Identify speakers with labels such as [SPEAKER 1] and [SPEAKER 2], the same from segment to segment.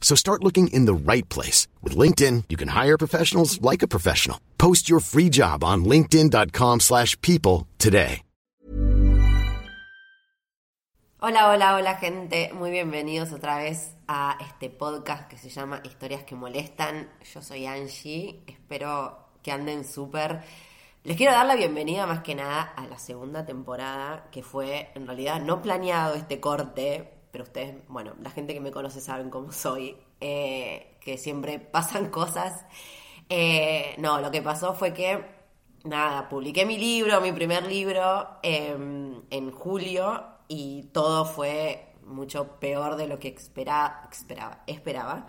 [SPEAKER 1] So start looking in the right place. With LinkedIn, you can hire professionals like a professional. Post your free job on linkedin.com slash people today.
[SPEAKER 2] Hola, hola, hola gente. Muy bienvenidos otra vez a este podcast que se llama Historias que Molestan. Yo soy Angie. Espero que anden súper... Les quiero dar la bienvenida más que nada a la segunda temporada, que fue en realidad no planeado este corte, pero ustedes, bueno, la gente que me conoce saben cómo soy, eh, que siempre pasan cosas. Eh, no, lo que pasó fue que, nada, publiqué mi libro, mi primer libro, em, en julio y todo fue mucho peor de lo que esperaba, esperaba, esperaba.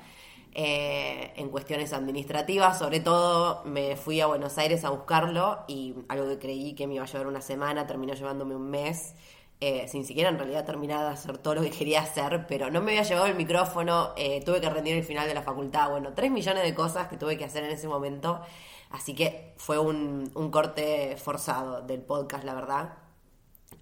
[SPEAKER 2] Eh, en cuestiones administrativas, sobre todo me fui a Buenos Aires a buscarlo y algo que creí que me iba a llevar una semana terminó llevándome un mes. Eh, sin siquiera en realidad terminar de hacer todo lo que quería hacer, pero no me había llevado el micrófono, eh, tuve que rendir el final de la facultad, bueno, tres millones de cosas que tuve que hacer en ese momento, así que fue un, un corte forzado del podcast, la verdad.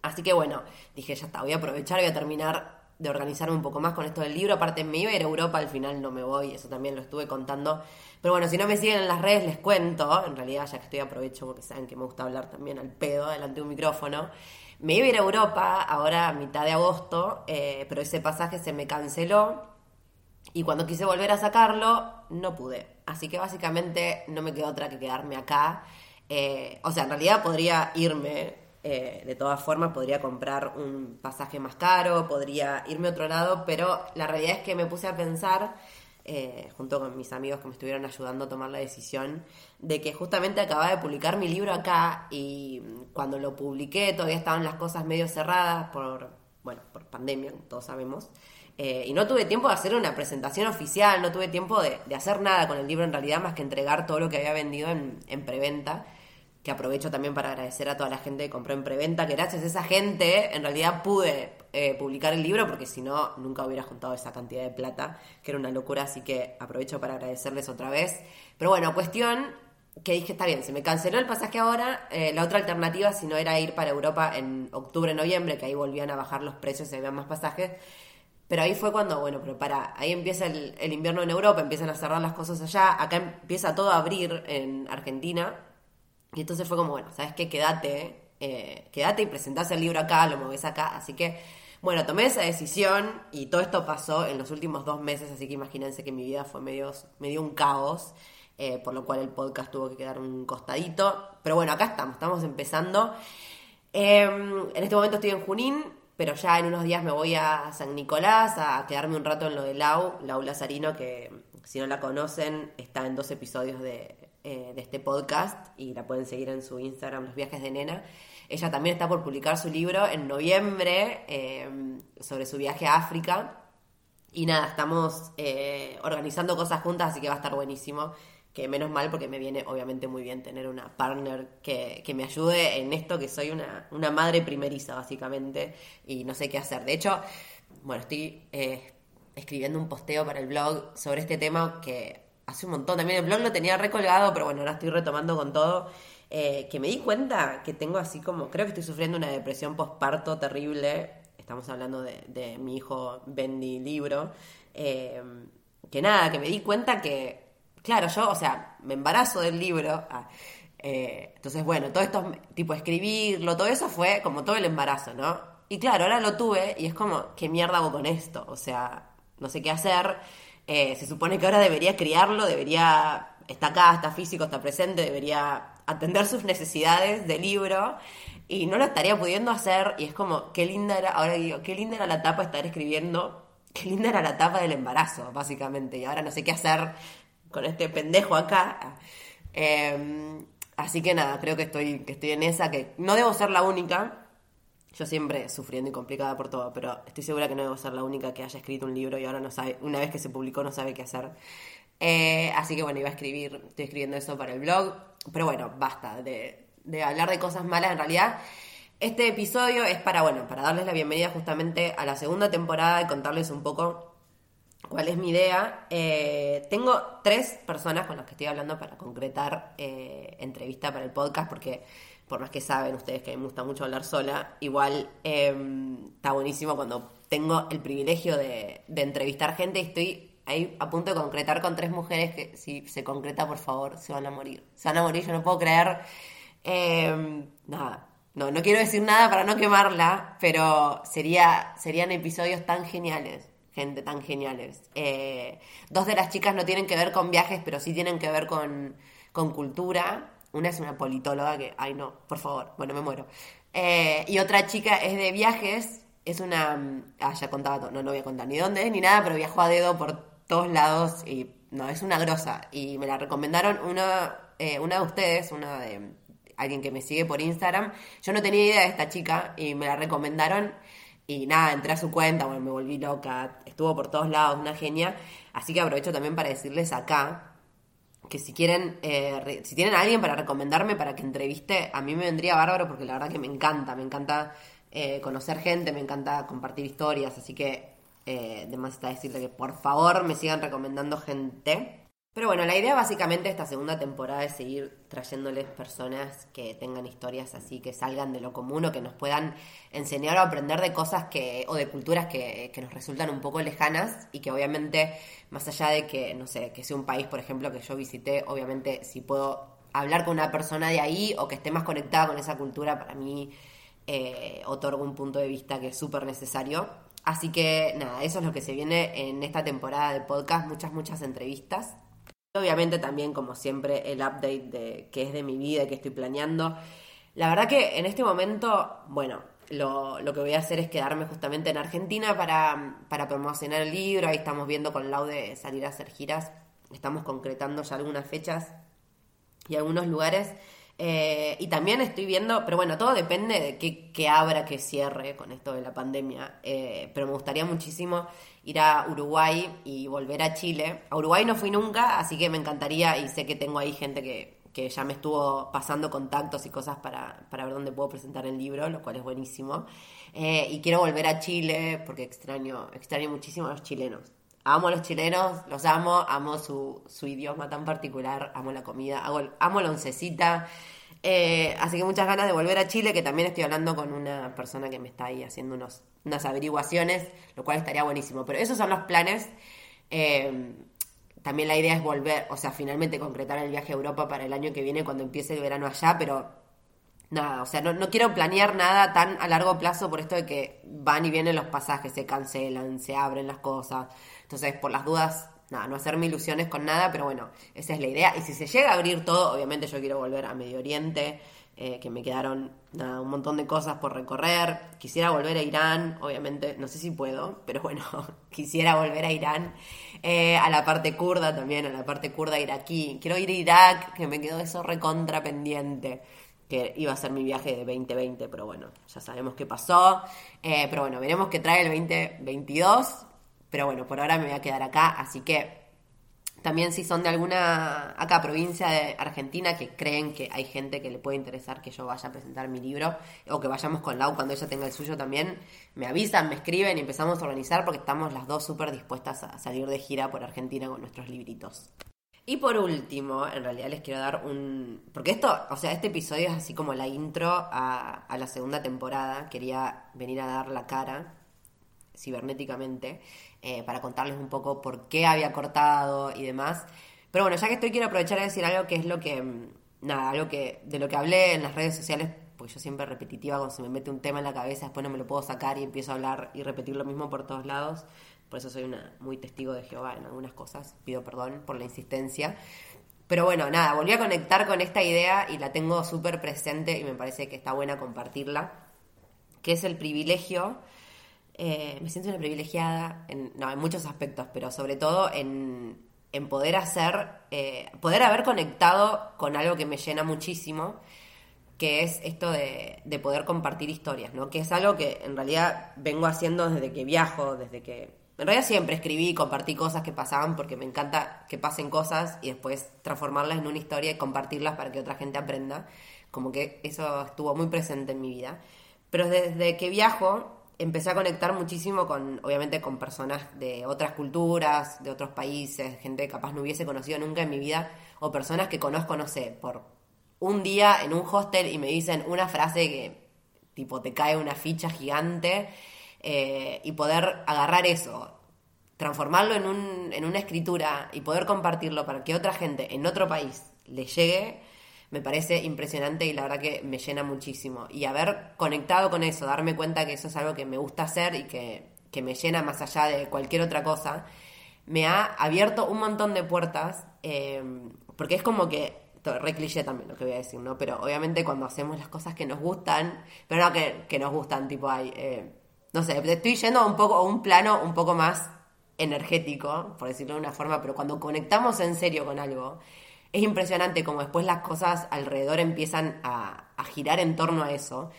[SPEAKER 2] Así que bueno, dije, ya está, voy a aprovechar, voy a terminar de organizarme un poco más con esto del libro. Aparte, me iba a ir a Europa, al final no me voy, eso también lo estuve contando. Pero bueno, si no me siguen en las redes, les cuento. En realidad, ya que estoy, aprovecho porque saben que me gusta hablar también al pedo delante de un micrófono. Me iba a ir a Europa ahora a mitad de agosto, eh, pero ese pasaje se me canceló. Y cuando quise volver a sacarlo, no pude. Así que básicamente no me quedó otra que quedarme acá. Eh, o sea, en realidad podría irme eh, de todas formas, podría comprar un pasaje más caro, podría irme a otro lado, pero la realidad es que me puse a pensar, eh, junto con mis amigos que me estuvieron ayudando a tomar la decisión, de que justamente acababa de publicar mi libro acá y cuando lo publiqué todavía estaban las cosas medio cerradas por, bueno, por pandemia, todos sabemos. Eh, y no tuve tiempo de hacer una presentación oficial, no tuve tiempo de, hacer nada con el libro en realidad más que entregar todo lo que había vendido en, en preventa que aprovecho también para agradecer a toda la gente que compró en preventa, que gracias a esa gente en realidad pude eh, publicar el libro, porque si no, nunca hubiera juntado esa cantidad de plata, que era una locura, así que aprovecho para agradecerles otra vez. Pero bueno, cuestión que dije, está bien, se me canceló el pasaje ahora, eh, la otra alternativa, si no era ir para Europa en octubre, noviembre, que ahí volvían a bajar los precios y había más pasajes, pero ahí fue cuando, bueno, pero para, ahí empieza el, el invierno en Europa, empiezan a cerrar las cosas allá, acá empieza todo a abrir en Argentina, y entonces fue como, bueno, ¿sabes qué? Quédate, eh, quédate y presentás el libro acá, lo moves acá. Así que, bueno, tomé esa decisión y todo esto pasó en los últimos dos meses, así que imagínense que mi vida fue medio, medio un caos, eh, por lo cual el podcast tuvo que quedar un costadito. Pero bueno, acá estamos, estamos empezando. Em, en este momento estoy en Junín, pero ya en unos días me voy a San Nicolás a quedarme un rato en lo de Lau, Lau Lazarino, que si no la conocen, está en dos episodios de eh, de este podcast y la pueden seguir en su Instagram, Los Viajes de Nena. Ella también está por publicar su libro en noviembre eh, sobre su viaje a África. Y nada, estamos eh, organizando cosas juntas, así que va a estar buenísimo. Que menos mal, porque me viene obviamente muy bien tener una partner que, que me ayude en esto, que soy una, una, madre primeriza, básicamente, y no sé qué hacer. De hecho, bueno, estoy escribiendo un posteo para el blog sobre este tema que hace un montón. También el blog lo tenía recolgado, pero bueno, ahora estoy retomando con todo. Eh, que me di cuenta que tengo así como, creo que estoy sufriendo una depresión postparto terrible. Estamos hablando de, mi hijo Bendy Libro. Eh, que nada, que me di cuenta que, claro, yo, o sea, me embarazo del libro. Ah, eh, entonces, bueno, todo esto, tipo escribirlo, todo eso fue como todo el embarazo, ¿no? Y claro, ahora lo tuve y es como, ¿qué mierda hago con esto? O sea, no sé qué hacer. Eh, se supone que ahora debería criarlo, debería, está acá, está físico, está presente, debería atender sus necesidades de libro. Y no lo estaría pudiendo hacer y es como, qué linda era, ahora digo, qué linda era la etapa estar escribiendo, qué linda era la etapa del embarazo, básicamente, y ahora no sé qué hacer con este pendejo acá. Em, así que nada, creo que estoy, que estoy en esa, que no debo ser la única, yo siempre sufriendo y complicada por todo, pero estoy segura que no debo ser la única que haya escrito un libro y ahora no sabe, una vez que se publicó no sabe qué hacer. Eh, así que bueno, iba a escribir, estoy escribiendo eso para el blog, pero bueno, basta de, de hablar de cosas malas en realidad. Este episodio es para, bueno, para darles la bienvenida justamente a la segunda temporada y contarles un poco cuál es mi idea. Eh, tengo tres personas con las que estoy hablando para concretar eh, entrevista para el podcast, porque por más que saben ustedes que me gusta mucho hablar sola, igual em, está buenísimo cuando tengo el privilegio de, de entrevistar gente y estoy ahí a punto de concretar con tres mujeres que si se concreta, por favor, se van a morir. Se van a morir, yo no puedo creer. Eh, nada, no, no quiero decir nada para no quemarla, pero sería, serían episodios tan geniales, gente tan geniales. Eh, dos de las chicas no tienen que ver con viajes, pero sí tienen que ver con, con cultura. Una es una politóloga que, ay no, por favor, bueno, me muero. Eh, y otra chica es de viajes, es una, ah, ya contaba todo, no, no voy a contar ni dónde ni nada, pero viajó a dedo por todos lados y no, es una grosa. Y me la recomendaron una, eh, una de ustedes, una de alguien que me sigue por Instagram. Yo no tenía idea de esta chica y me la recomendaron. Y nada, entré a su cuenta, bueno, me volví loca, estuvo por todos lados, una genia. Así que aprovecho también para decirles acá que si quieren, eh, si tienen a alguien para recomendarme para que entreviste, a mí me vendría bárbaro porque la verdad que me encanta, me encanta eh, conocer gente, me encanta compartir historias, así que eh, de más está decirle que por favor me sigan recomendando gente. Pero bueno, la idea básicamente de esta segunda temporada es seguir trayéndoles personas que tengan historias así, que salgan de lo común o que nos puedan enseñar o aprender de cosas que, o de culturas que, que nos resultan un poco lejanas y que obviamente, más allá de que, no sé, que sea un país, por ejemplo, que yo visité, obviamente si puedo hablar con una persona de ahí o que esté más conectada con esa cultura, para mí eh, otorga un punto de vista que es súper necesario. Así que nada, eso es lo que se viene en esta temporada de podcast, muchas, muchas entrevistas. Obviamente también, como siempre, el update de qué es de mi vida y qué estoy planeando. La verdad que en este momento, bueno, lo, lo, que voy a hacer es quedarme justamente en Argentina para, para promocionar el libro. Ahí estamos viendo con Laude salir a hacer giras. Estamos concretando ya algunas fechas y algunos lugares. Eh, y también estoy viendo, pero bueno, todo depende de qué, abra, qué cierre con esto de la pandemia. Eh, pero me gustaría muchísimo ir a Uruguay y volver a Chile. A Uruguay no fui nunca, así que me encantaría y sé que tengo ahí gente que, que ya me estuvo pasando contactos y cosas para, para, ver dónde puedo presentar el libro, lo cual es buenísimo. Eh, y quiero volver a Chile porque extraño, extraño muchísimo a los chilenos. Amo a los chilenos, los amo, amo su, su idioma tan particular, amo la comida, amo la oncecita. Eh, así que muchas ganas de volver a Chile, que también estoy hablando con una persona que me está ahí haciendo unos, unas averiguaciones, lo cual estaría buenísimo. Pero esos son los planes. Eh, también la idea es volver, o sea, finalmente concretar el viaje a Europa para el año que viene cuando empiece el verano allá, pero nada, o sea, no, no quiero planear nada tan a largo plazo por esto de que van y vienen los pasajes, se cancelan, se abren las cosas. Entonces, por las dudas, nada, no hacerme ilusiones con nada, pero bueno, esa es la idea. Y si se llega a abrir todo, obviamente yo quiero volver a Medio Oriente, eh, que me quedaron nada, un montón de cosas por recorrer. Quisiera volver a Irán, obviamente, no sé si puedo, pero bueno, quisiera volver a Irán. Eh, a la parte kurda también, a la parte kurda iraquí. Quiero ir a Irak, que me quedó eso recontra pendiente que iba a ser mi viaje de 2020, pero bueno, ya sabemos qué pasó. Eh, pero bueno, veremos qué trae el 2022. Pero bueno, por ahora me voy a quedar acá, así que también si son de alguna acá provincia de Argentina que creen que hay gente que le puede interesar que yo vaya a presentar mi libro o que vayamos con Lau cuando ella tenga el suyo también, me avisan, me escriben y empezamos a organizar porque estamos las dos súper dispuestas a salir de gira por Argentina con nuestros libritos. Y por último, en realidad les quiero dar un... Porque esto, o sea, este episodio es así como la intro a, a la segunda temporada. Quería venir a dar la cara cibernéticamente eh, para contarles un poco por qué había cortado y demás. Pero bueno, ya que estoy, quiero aprovechar a decir algo que es lo que, nada, algo que, de lo que hablé en las redes sociales, porque yo siempre repetitiva, cuando se me mete un tema en la cabeza, después no me lo puedo sacar y empiezo a hablar y repetir lo mismo por todos lados. Por eso soy una muy testigo de Jehová en algunas cosas. Pido perdón por la insistencia. Pero bueno, nada, volví a conectar con esta idea y la tengo súper presente y me parece que está buena compartirla, que es el privilegio. Eh, me siento una privilegiada en, no, en muchos aspectos, pero sobre todo en, en poder hacer, eh, poder haber conectado con algo que me llena muchísimo, que es esto de, de poder compartir historias, ¿no? Que es algo que en realidad vengo haciendo desde que viajo, desde que en realidad siempre escribí y compartí cosas que pasaban porque me encanta que pasen cosas y después transformarlas en una historia y compartirlas para que otra gente aprenda. Como que eso estuvo muy presente en mi vida. Pero desde que viajo empecé a conectar muchísimo con, obviamente, con personas de otras culturas, de otros países, gente que capaz no hubiese conocido nunca en mi vida, o personas que conozco, no sé, por un día en un hostel y me dicen una frase que tipo te cae una ficha gigante eh, y poder agarrar eso, transformarlo en, un, en una escritura y poder compartirlo para que otra gente en otro país le llegue, me parece impresionante y la verdad que me llena muchísimo. Y haber conectado con eso, darme cuenta que eso es algo que me gusta hacer y que, me llena más allá de cualquier otra cosa, me ha abierto un montón de puertas, eh, porque es como que re cliché también lo que voy a decir, ¿no? Pero obviamente cuando hacemos las cosas que nos gustan, pero no que, que nos gustan, tipo hay, eh, no sé, estoy yendo a un poco, a un plano un poco más energético, por decirlo de una forma, pero cuando conectamos en serio con algo, es impresionante como después las cosas alrededor empiezan a, girar en torno a eso.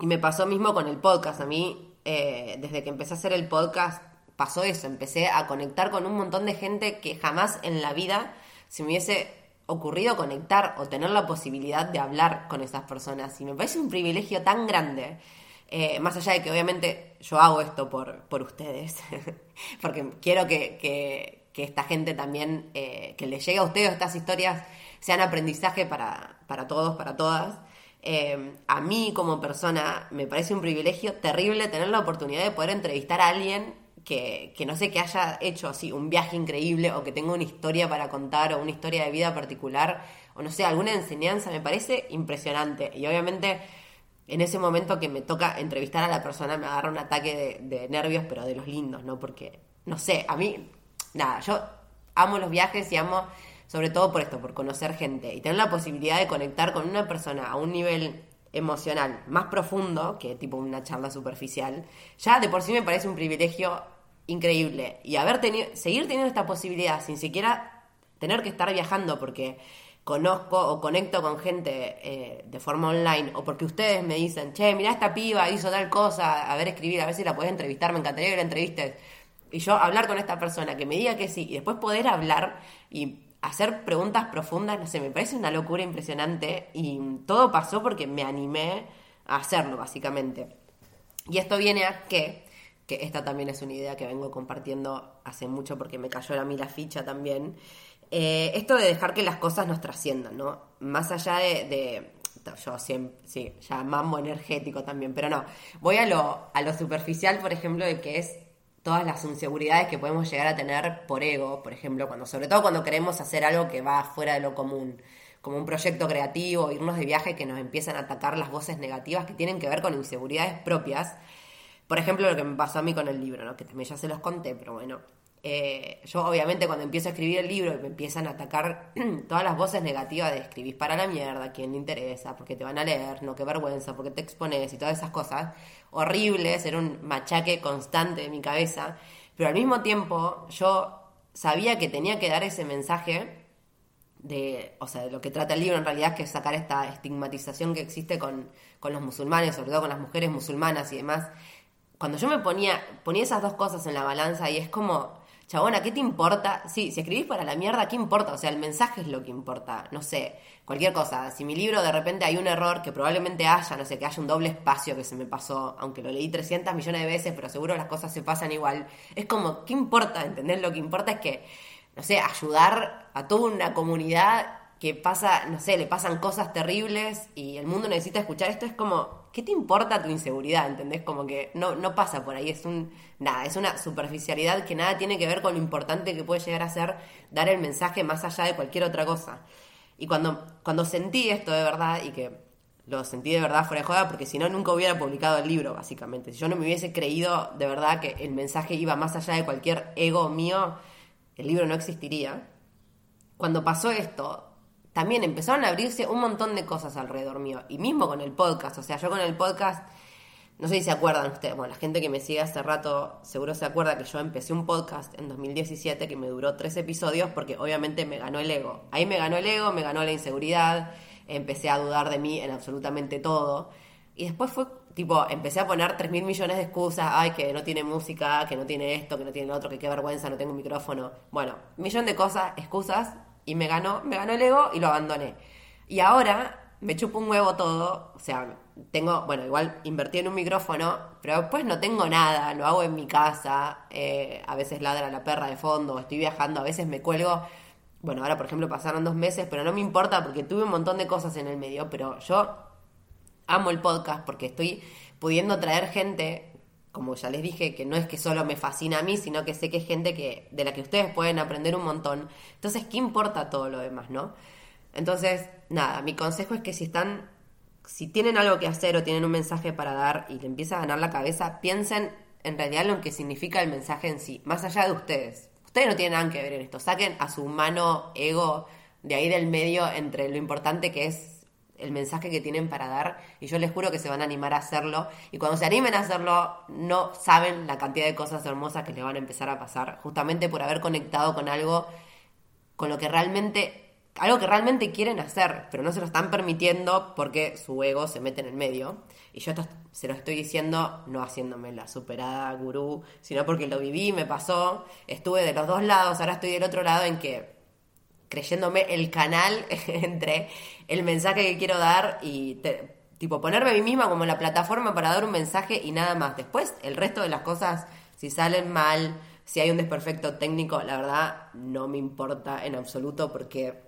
[SPEAKER 2] Y me pasó mismo con el podcast. A mí, eh, desde que empecé a hacer el podcast, pasó eso. Empecé a conectar con un montón de gente que jamás en la vida se me hubiese ocurrido conectar o tener la posibilidad de hablar con esas personas. Y me parece un privilegio tan grande eh, más allá de que obviamente yo hago esto por, por ustedes, porque quiero que, que, esta gente también, eh, que les llegue a ustedes estas historias, sean aprendizaje para, para todos, para todas. Eh, a mí como persona me parece un privilegio terrible tener la oportunidad de poder entrevistar a alguien que, que, no sé, que haya hecho así un viaje increíble o que tenga una historia para contar o una historia de vida particular o no sé, alguna enseñanza, me parece impresionante. Y obviamente en ese momento que me toca entrevistar a la persona me agarra un ataque de, nervios, pero de los lindos, ¿no? Porque, no sé, a mí, nada, yo amo los viajes y amo sobre todo por esto, por conocer gente y tener la posibilidad de conectar con una persona a un nivel emocional más profundo que tipo una charla superficial, ya de por sí me parece un privilegio increíble. Y haber tenido, seguir teniendo esta posibilidad sin siquiera tener que estar viajando, porque conozco o conecto con gente eh, de forma online o porque ustedes me dicen, che, mira esta piba hizo tal cosa, a ver escribir, a ver si la puedes entrevistar, me encantaría que la entrevistes. Y yo hablar con esta persona, que me diga que sí, y después poder hablar y hacer preguntas profundas, no sé, me parece una locura impresionante y todo pasó porque me animé a hacerlo, básicamente. Y esto viene a que, que esta también es una idea que vengo compartiendo hace mucho porque me cayó a mí la ficha también, eh, esto de dejar que las cosas nos trasciendan, ¿no? Más allá de, yo siempre, sí, ya mambo energético también, pero no, voy a lo, a lo superficial, por ejemplo, de que es todas las inseguridades que podemos llegar a tener por ego, por ejemplo, cuando, sobre todo cuando queremos hacer algo que va fuera de lo común, como un proyecto creativo, irnos de viaje que nos empiezan a atacar las voces negativas que tienen que ver con inseguridades propias. Por ejemplo, lo que me pasó a mí con el libro, ¿no? que también ya se los conté, pero bueno, eh, yo obviamente cuando empiezo a escribir el libro me empiezan a atacar todas las voces negativas de escribir para la mierda, quién le interesa, porque te van a leer, no qué vergüenza, porque te expones y todas esas cosas horribles, era un machaque constante de mi cabeza, pero al mismo tiempo yo sabía que tenía que dar ese mensaje de, o sea, de lo que trata el libro en realidad, que es sacar esta estigmatización que existe con, con los musulmanes, sobre todo con las mujeres musulmanas y demás. Cuando yo me ponía, ponía esas dos cosas en la balanza y es como, chabona, ¿qué te importa? Sí, si escribís para la mierda, ¿qué importa? O sea, el mensaje es lo que importa. No sé, cualquier cosa. Si mi libro de repente hay un error que probablemente haya, no sé, que haya un doble espacio que se me pasó, aunque lo leí 300 millones de veces, pero seguro las cosas se pasan igual. Es como, ¿qué importa? ¿Entendés? Lo que importa es que, no sé, ayudar a toda una comunidad que pasa, no sé, le pasan cosas terribles y el mundo necesita escuchar esto. Es como, ¿qué te importa tu inseguridad? ¿Entendés? Como que no, no pasa por ahí, es un, nada, es una superficialidad que nada tiene que ver con lo importante que puede llegar a ser dar el mensaje más allá de cualquier otra cosa. Y cuando, cuando sentí esto de verdad, y que lo sentí de verdad fuera de joda, porque si no nunca hubiera publicado el libro, básicamente. Si yo no me hubiese creído de verdad que el mensaje iba más allá de cualquier ego mío, el libro no existiría. cuando pasó esto, también empezaron a abrirse un montón de cosas alrededor mío. Y mismo con el podcast, o sea, yo con el podcast, no sé si se acuerdan ustedes, bueno, la gente que me sigue hace rato seguro se acuerda que yo empecé un podcast en 2017 que me duró tres episodios porque obviamente me ganó el ego. Ahí me ganó el ego, me ganó la inseguridad, empecé a dudar de mí en absolutamente todo. Y después fue tipo, empecé a poner 3 mil millones de excusas, ay, que no tiene música, que no tiene esto, que no tiene lo otro, que qué vergüenza, no tengo un micrófono. Bueno, millón de cosas, excusas, y me ganó, me ganó el ego y lo abandoné. Y ahora me chupo un huevo todo, o sea, tengo, bueno, igual invertí en un micrófono, pero después no tengo nada, lo hago en mi casa, eh, a veces ladra la perra de fondo, estoy viajando, a veces me cuelgo. Bueno, ahora por ejemplo pasaron dos meses, pero no me importa porque tuve un montón de cosas en el medio, pero yo amo el podcast porque estoy pudiendo traer gente, como ya les dije, que no es que solo me fascina a mí, sino que sé que es gente que, de la que ustedes pueden aprender un montón. Entonces, ¿qué importa todo lo demás, no? Entonces, nada, mi consejo es que si están, si tienen algo que hacer o tienen un mensaje para dar y le empieza a ganar la cabeza, piensen en realidad lo que significa el mensaje en sí, más allá de ustedes. Ustedes no tienen nada que ver en esto. Saquen a su humano ego de ahí del medio entre lo importante que es el mensaje que tienen para dar y yo les juro que se van a animar a hacerlo. Y cuando se animen a hacerlo no saben la cantidad de cosas hermosas que les van a empezar a pasar justamente por haber conectado con algo con lo que realmente algo que realmente quieren hacer pero no se lo están permitiendo porque su ego se mete en el medio. Y yo esto se lo estoy diciendo no haciéndome la superada gurú sino porque lo viví me pasó estuve de los dos lados ahora estoy del otro lado en que creyéndome el canal entre el mensaje que quiero dar y tipo ponerme a mí misma como la plataforma para dar un mensaje y nada más. Después, el resto de las cosas, si salen mal, si hay un desperfecto técnico, la verdad no me importa en absoluto porque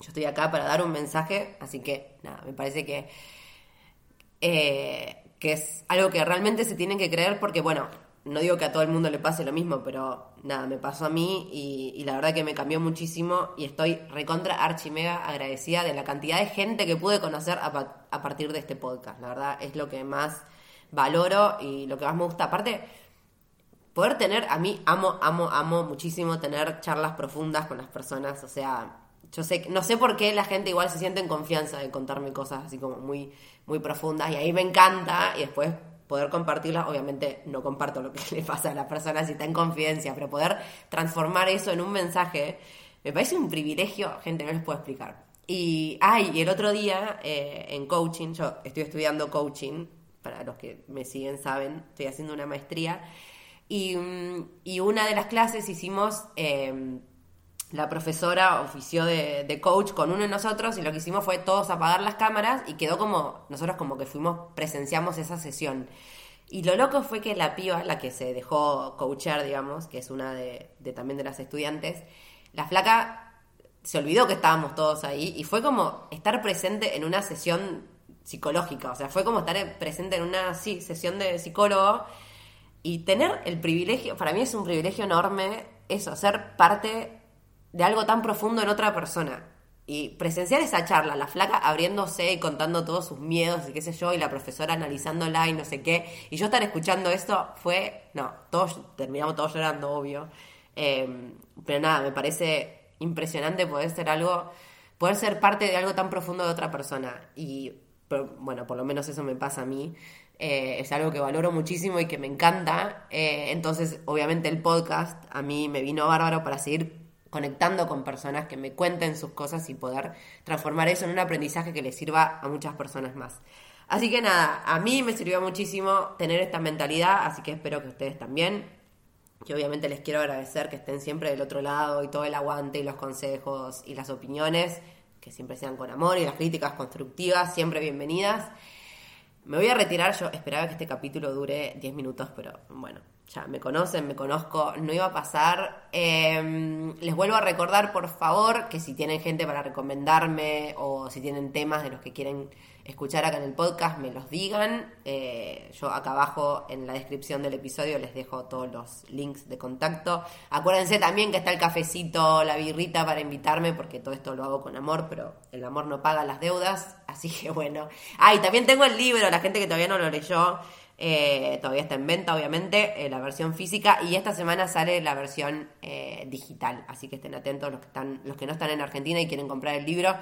[SPEAKER 2] yo estoy acá para dar un mensaje, así que nada, me parece que, eh, que es algo que realmente se tienen que creer porque, bueno, no digo que a todo el mundo le pase lo mismo, pero nada, me pasó a mí y, la verdad que me cambió muchísimo y estoy recontra archimega agradecida de la cantidad de gente que pude conocer a, a, partir de este podcast. La verdad es lo que más valoro y lo que más me gusta. Aparte, poder tener, a mí amo, amo, amo muchísimo tener charlas profundas con las personas, o sea... Yo sé, no sé por qué la gente igual se siente en confianza de contarme cosas así como muy, muy profundas y ahí me encanta y después poder compartirlas, obviamente no comparto lo que le pasa a la persona si está en confidencia, pero poder transformar eso en un mensaje, me parece un privilegio, gente, no les puedo explicar. Y, ay, y el otro día eh, en coaching, yo estoy estudiando coaching, para los que me siguen saben, estoy haciendo una maestría, y, mm, y una de las clases hicimos... Eh, la profesora ofició de, coach con uno de nosotros y lo que hicimos fue todos apagar las cámaras y quedó como, nosotros como que fuimos, presenciamos esa sesión. Y lo loco fue que la piba, la que se dejó coachar, digamos, que es una de, también de las estudiantes, la flaca se olvidó que estábamos todos ahí y fue como estar presente en una sesión psicológica, o sea, fue como estar presente en una sí, sesión de psicólogo y tener el privilegio, para mí es un privilegio enorme eso, ser parte de algo tan profundo en otra persona. Y presenciar esa charla, la flaca abriéndose y contando todos sus miedos y qué sé yo, y la profesora analizándola y no sé qué, y yo estar escuchando esto fue, no, todos terminamos todos llorando, obvio. Em, pero nada, me parece impresionante poder ser algo, poder ser parte de algo tan profundo de otra persona. Y bueno, por lo menos eso me pasa a mí. Eh, es algo que valoro muchísimo y que me encanta. Eh, entonces, obviamente el podcast a mí me vino bárbaro para seguir conectando con personas que me cuenten sus cosas y poder transformar eso en un aprendizaje que les sirva a muchas personas más. Así que nada, a mí me sirvió muchísimo tener esta mentalidad, así que espero que ustedes también. Y obviamente les quiero agradecer que estén siempre del otro lado y todo el aguante y los consejos y las opiniones, que siempre sean con amor y las críticas constructivas, siempre bienvenidas. Me voy a retirar, yo esperaba que este capítulo dure 10 minutos, pero bueno, ya me conocen, me conozco, no iba a pasar. Em, les vuelvo a recordar, por favor, que si tienen gente para recomendarme o si tienen temas de los que quieren escuchar acá en el podcast, me los digan. Eh, yo acá abajo en la descripción del episodio les dejo todos los links de contacto. Acuérdense también que está el cafecito, la birrita para invitarme, porque todo esto lo hago con amor, pero el amor no paga las deudas. Así que bueno. Ah, y también tengo el libro, la gente que todavía no lo leyó. Eh, todavía está en venta, obviamente, eh, la versión física. Y esta semana sale la versión eh, digital. Así que estén atentos los que, están, los que no están en Argentina y quieren comprar el libro.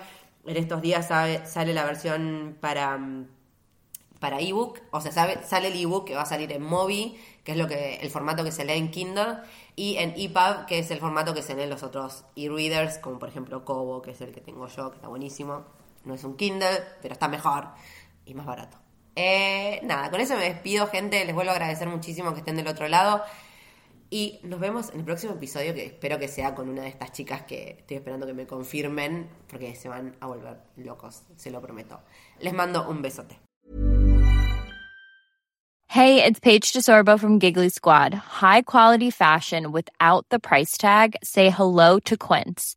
[SPEAKER 2] En estos días sale la versión para, para ebook. O sea, sale el ebook que va a salir en Mobi, que es lo que, el formato que se lee en Kindle. Y en EPUB, que es el formato que se lee en los otros e-readers, como por ejemplo Kobo, que es el que tengo yo, que está buenísimo. No es un Kindle, pero está mejor y más barato. Eh, nada, con eso me despido, gente. Les vuelvo a agradecer muchísimo que estén del otro lado. Y nos vemos en el próximo episodio, que espero que sea con una de estas chicas que estoy esperando que me confirmen, porque se van a volver locos, se lo prometo. Les mando un besote.
[SPEAKER 3] Hey, it's Paige DeSorbo from Giggly Squad. High quality fashion without the price tag. Say hello to Quince.